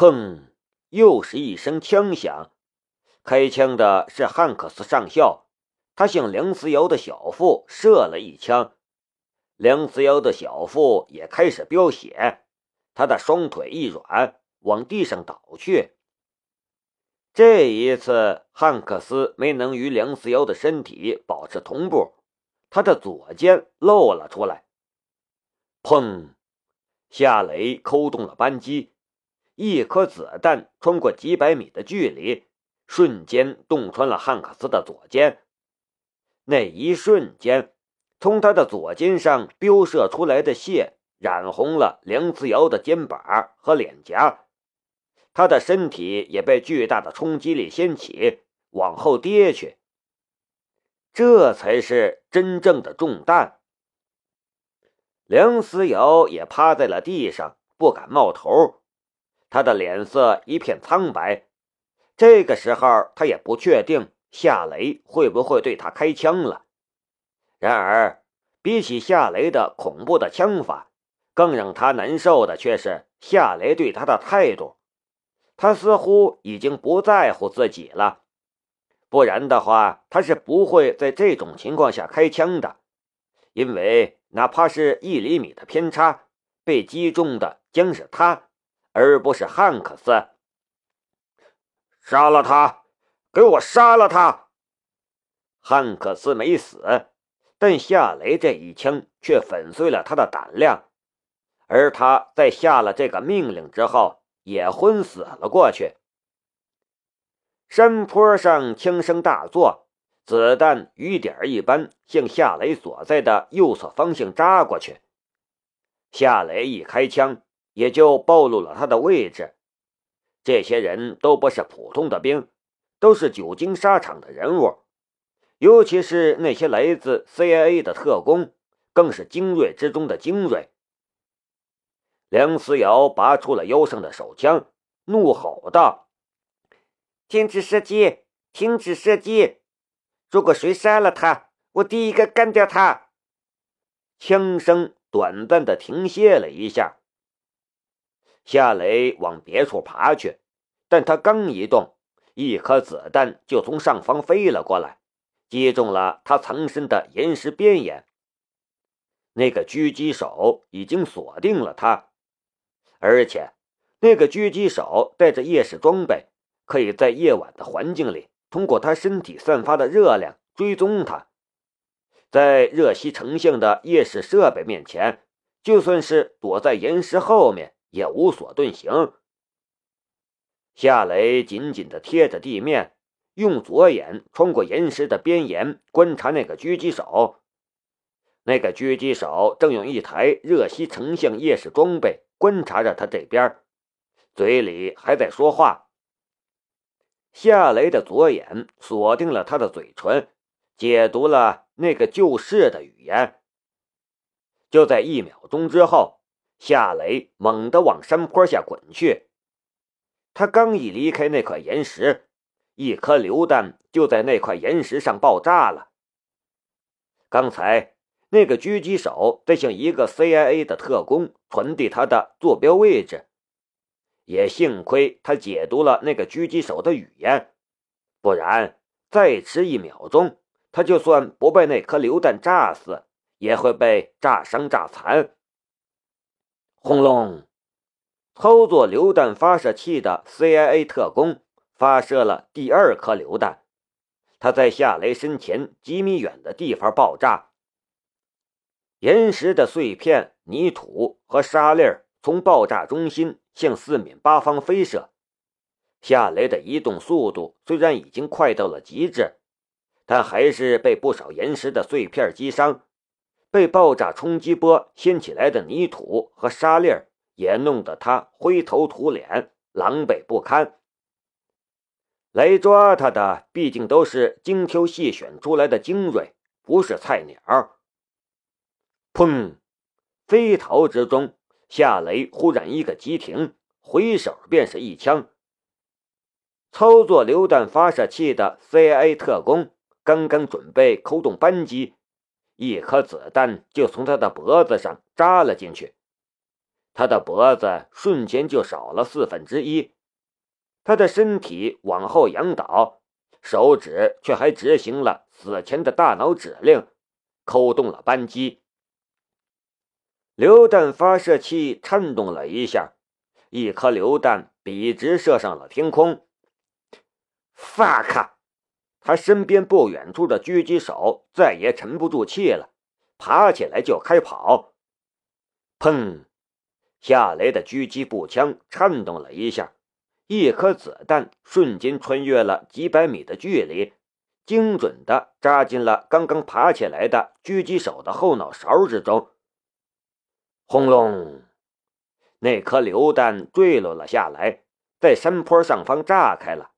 砰！又是一声枪响，开枪的是汉克斯上校，他向梁思瑶的小腹射了一枪。梁思瑶的小腹也开始飙血，他的双腿一软，往地上倒去。这一次，汉克斯没能与梁思瑶的身体保持同步，他的左肩露了出来。砰！夏雷扣动了扳机。一颗子弹穿过几百米的距离，瞬间洞穿了汉克斯的左肩。那一瞬间，从他的左肩上飙射出来的血染红了梁思瑶的肩膀和脸颊，他的身体也被巨大的冲击力掀起，往后跌去。这才是真正的中弹。梁思瑶也趴在了地上，不敢冒头。他的脸色一片苍白，这个时候他也不确定夏雷会不会对他开枪了。然而，比起夏雷的恐怖的枪法，更让他难受的却是夏雷对他的态度。他似乎已经不在乎自己了，不然的话，他是不会在这种情况下开枪的。因为哪怕是一厘米的偏差，被击中的将是他。而不是汉克斯，杀了他！给我杀了他！汉克斯没死，但夏雷这一枪却粉碎了他的胆量，而他在下了这个命令之后，也昏死了过去。山坡上枪声大作，子弹雨点一般向夏雷所在的右侧方向扎过去。夏雷一开枪。也就暴露了他的位置。这些人都不是普通的兵，都是久经沙场的人物，尤其是那些来自 CIA 的特工，更是精锐之中的精锐。梁思瑶拔出了腰上的手枪，怒吼道：“停止射击！停止射击！如果谁杀了他，我第一个干掉他！”枪声短暂的停歇了一下。夏雷往别处爬去，但他刚一动，一颗子弹就从上方飞了过来，击中了他藏身的岩石边沿。那个狙击手已经锁定了他，而且那个狙击手带着夜视装备，可以在夜晚的环境里通过他身体散发的热量追踪他。在热息成像的夜视设备面前，就算是躲在岩石后面。也无所遁形。夏雷紧紧地贴着地面，用左眼穿过岩石的边沿观察那个狙击手。那个狙击手正用一台热息成像夜视装备观察着他这边，嘴里还在说话。夏雷的左眼锁定了他的嘴唇，解读了那个救世的语言。就在一秒钟之后。夏雷猛地往山坡下滚去，他刚一离开那块岩石，一颗榴弹就在那块岩石上爆炸了。刚才那个狙击手在向一个 CIA 的特工传递他的坐标位置，也幸亏他解读了那个狙击手的语言，不然再迟一秒钟，他就算不被那颗榴弹炸死，也会被炸伤炸残。轰隆！操作榴弹发射器的 CIA 特工发射了第二颗榴弹，它在夏雷身前几米远的地方爆炸。岩石的碎片、泥土和沙粒儿从爆炸中心向四面八方飞射。夏雷的移动速度虽然已经快到了极致，但还是被不少岩石的碎片击伤。被爆炸冲击波掀起来的泥土和沙粒儿也弄得他灰头土脸、狼狈不堪。来抓他的毕竟都是精挑细选出来的精锐，不是菜鸟。砰！飞逃之中，夏雷忽然一个急停，回手便是一枪。操作榴弹发射器的 CIA 特工刚刚准备扣动扳机。一颗子弹就从他的脖子上扎了进去，他的脖子瞬间就少了四分之一，他的身体往后仰倒，手指却还执行了死前的大脑指令，扣动了扳机。榴弹发射器颤动了一下，一颗榴弹笔直射上了天空。fuck！他身边不远处的狙击手再也沉不住气了，爬起来就开跑。砰！夏雷的狙击步枪颤动了一下，一颗子弹瞬间穿越了几百米的距离，精准的扎进了刚刚爬起来的狙击手的后脑勺之中。轰隆！那颗榴弹坠落了下来，在山坡上方炸开了。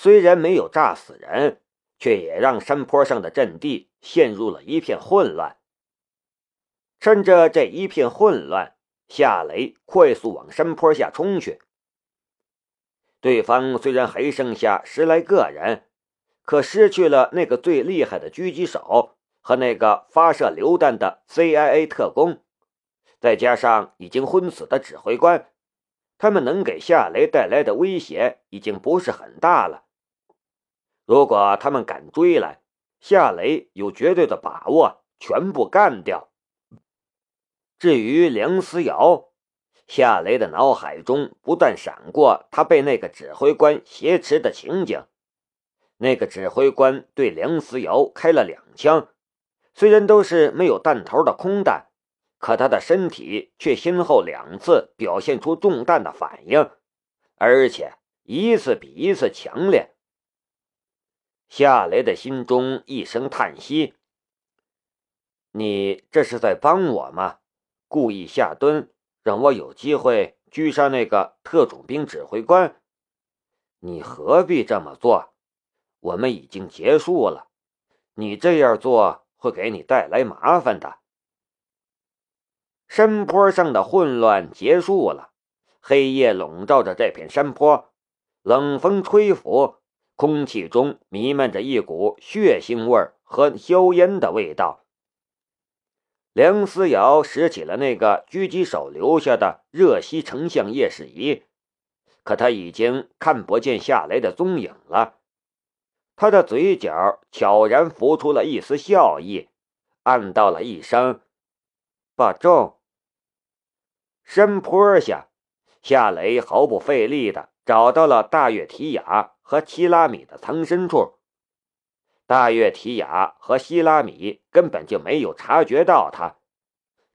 虽然没有炸死人，却也让山坡上的阵地陷入了一片混乱。趁着这一片混乱，夏雷快速往山坡下冲去。对方虽然还剩下十来个人，可失去了那个最厉害的狙击手和那个发射榴弹的 CIA 特工，再加上已经昏死的指挥官，他们能给夏雷带来的威胁已经不是很大了。如果他们敢追来，夏雷有绝对的把握全部干掉。至于梁思瑶，夏雷的脑海中不断闪过他被那个指挥官挟持的情景。那个指挥官对梁思瑶开了两枪，虽然都是没有弹头的空弹，可他的身体却先后两次表现出中弹的反应，而且一次比一次强烈。夏雷的心中一声叹息：“你这是在帮我吗？”故意下蹲，让我有机会狙杀那个特种兵指挥官。你何必这么做？我们已经结束了，你这样做会给你带来麻烦的。山坡上的混乱结束了，黑夜笼罩着这片山坡，冷风吹拂，空气中弥漫着一股血腥味和硝烟的味道。梁思瑶拾起了那个狙击手留下的热息成像夜视仪，可他已经看不见夏雷的踪影了。他的嘴角悄然浮出了一丝笑意，暗道了一声：“保重。”山坡下，夏雷毫不费力地找到了大月提雅和七拉米的藏身处。大月提雅和希拉米根本就没有察觉到他，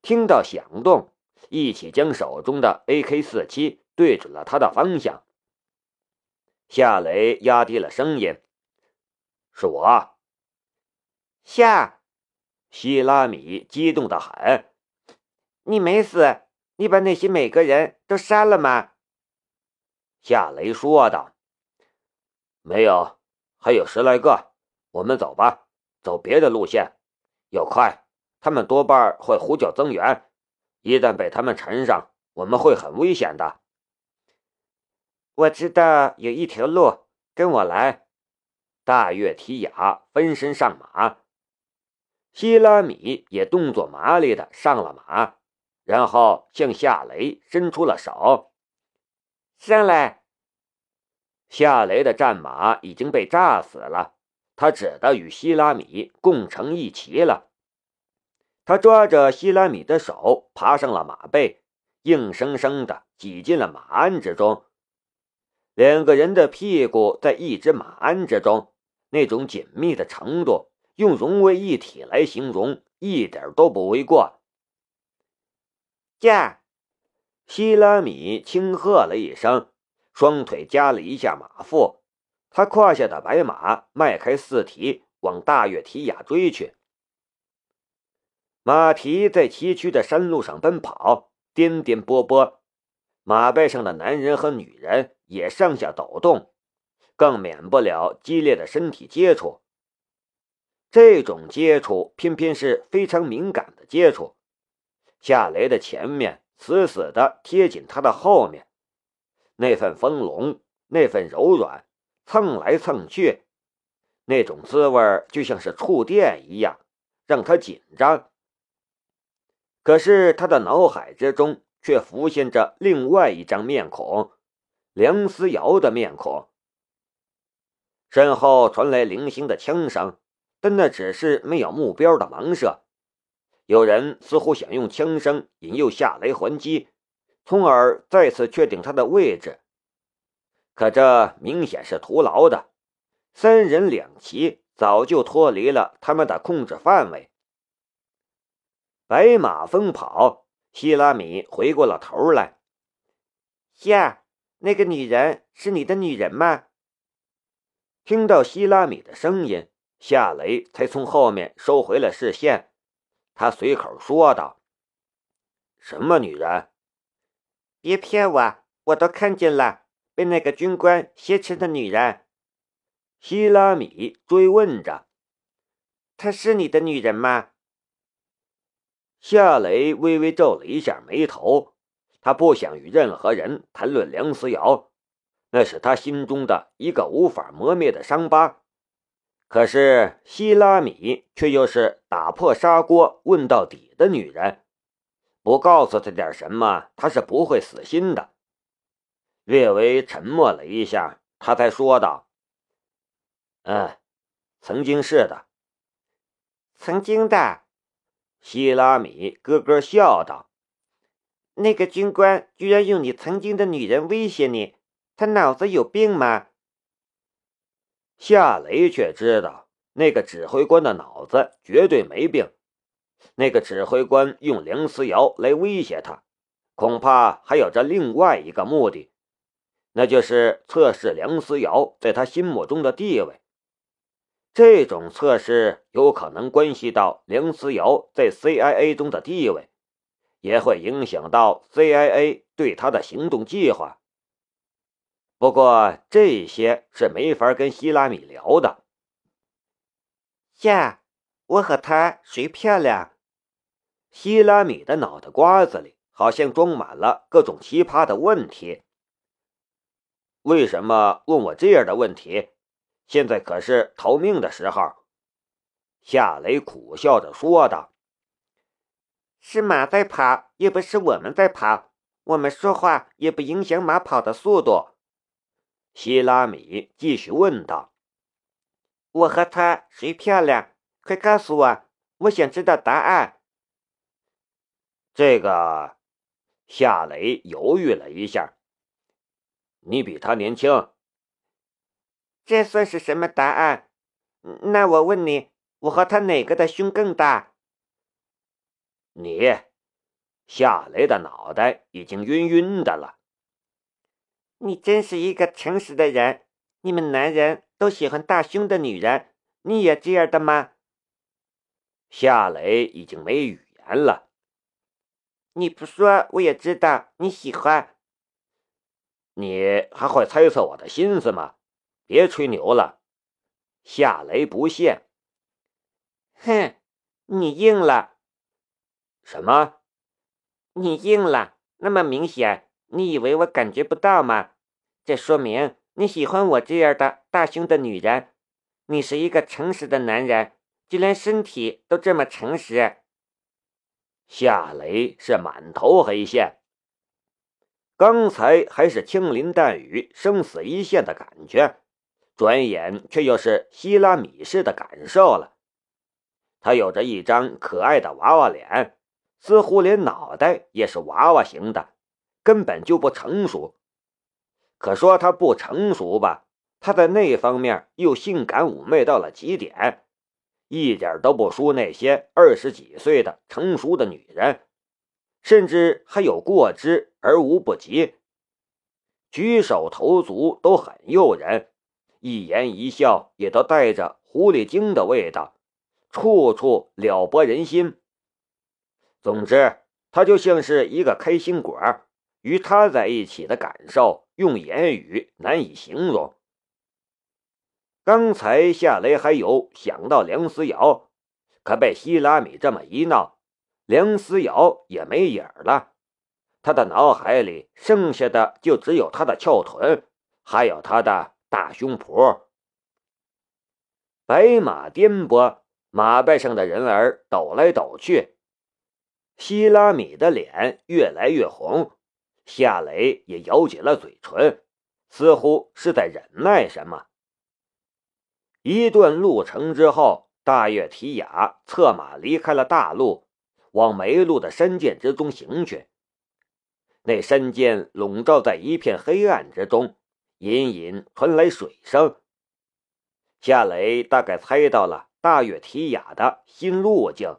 听到响动，一起将手中的 AK-47 对准了他的方向。夏雷压低了声音：“是我。”夏，希拉米激动的喊：“你没死？你把那些每个人都杀了吗？”夏雷说道：“没有，还有十来个。”我们走吧，走别的路线，要快。他们多半会呼叫增援，一旦被他们缠上，我们会很危险的。我知道有一条路，跟我来。大月提雅分身上马，希拉米也动作麻利的上了马，然后向夏雷伸出了手。上来。夏雷的战马已经被炸死了。他只得与希拉米共乘一骑了。他抓着希拉米的手，爬上了马背，硬生生的挤进了马鞍之中。两个人的屁股在一只马鞍之中，那种紧密的程度，用融为一体来形容，一点都不为过。驾！希拉米轻喝了一声，双腿夹了一下马腹。他胯下的白马迈开四蹄，往大月提雅追去。马蹄在崎岖的山路上奔跑，颠颠簸簸，马背上的男人和女人也上下抖动，更免不了激烈的身体接触。这种接触偏偏是非常敏感的接触。夏雷的前面死死的贴紧他的后面，那份丰隆，那份柔软。蹭来蹭去，那种滋味就像是触电一样，让他紧张。可是他的脑海之中却浮现着另外一张面孔——梁思瑶的面孔。身后传来零星的枪声，但那只是没有目标的盲射。有人似乎想用枪声引诱夏雷还击，从而再次确定他的位置。可这明显是徒劳的，三人两骑早就脱离了他们的控制范围。白马疯跑，希拉米回过了头来。夏，那个女人是你的女人吗？听到希拉米的声音，夏雷才从后面收回了视线。他随口说道：“什么女人？别骗我！我都看见了，被那个军官挟持的女人。”希拉米追问着：“她是你的女人吗？”夏雷微微皱了一下眉头，他不想与任何人谈论梁思瑶。那是他心中的一个无法磨灭的伤疤，可是希拉米却又是打破砂锅问到底的女人，不告诉他点什么，他是不会死心的。略微沉默了一下，他才说道：“嗯，曾经是的，曾经的。”希拉米咯咯笑道：“那个军官居然用你曾经的女人威胁你。”他脑子有病吗？夏雷却知道，那个指挥官的脑子绝对没病。那个指挥官用梁思瑶来威胁他，恐怕还有着另外一个目的，那就是测试梁思瑶在他心目中的地位。这种测试有可能关系到梁思瑶在 CIA 中的地位，也会影响到 CIA 对他的行动计划。不过这些是没法跟希拉米聊的。呀，我和她谁漂亮？希拉米的脑袋瓜子里好像装满了各种奇葩的问题。为什么问我这样的问题？现在可是逃命的时候。夏雷苦笑着说道：“是马在跑，又不是我们在跑。我们说话也不影响马跑的速度。”希拉米继续问道：“我和她谁漂亮？快告诉我，我想知道答案。”这个，夏雷犹豫了一下：“你比他年轻。”这算是什么答案？那我问你，我和他哪个的胸更大？你，夏雷的脑袋已经晕晕的了。你真是一个诚实的人。你们男人都喜欢大胸的女人，你也这样的吗？夏雷已经没语言了。你不说我也知道你喜欢。你还会猜测我的心思吗？别吹牛了。夏雷不屑。哼，你硬了。什么？你硬了？那么明显，你以为我感觉不到吗？这说明你喜欢我这样的大胸的女人。你是一个诚实的男人，就连身体都这么诚实。夏雷是满头黑线，刚才还是枪林弹雨、生死一线的感觉，转眼却又是希拉米式的感受了。他有着一张可爱的娃娃脸，似乎连脑袋也是娃娃型的，根本就不成熟。可说他不成熟吧，他在那方面又性感妩媚到了极点，一点都不输那些二十几岁的成熟的女人，甚至还有过之而无不及。举手投足都很诱人，一言一笑也都带着狐狸精的味道，处处撩拨人心。总之，他就像是一个开心果，与他在一起的感受。用言语难以形容。刚才夏雷还有想到梁思瑶，可被希拉米这么一闹，梁思瑶也没影儿了。他的脑海里剩下的就只有他的翘臀，还有他的大胸脯。白马颠簸，马背上的人儿抖来抖去。希拉米的脸越来越红，夏雷也咬紧了嘴唇，似乎是在忍耐什么。一段路程之后，大月提雅策马离开了大路，往梅路的山涧之中行去。那山涧笼罩在一片黑暗之中，隐隐传来水声。夏雷大概猜到了大月提雅的新路径。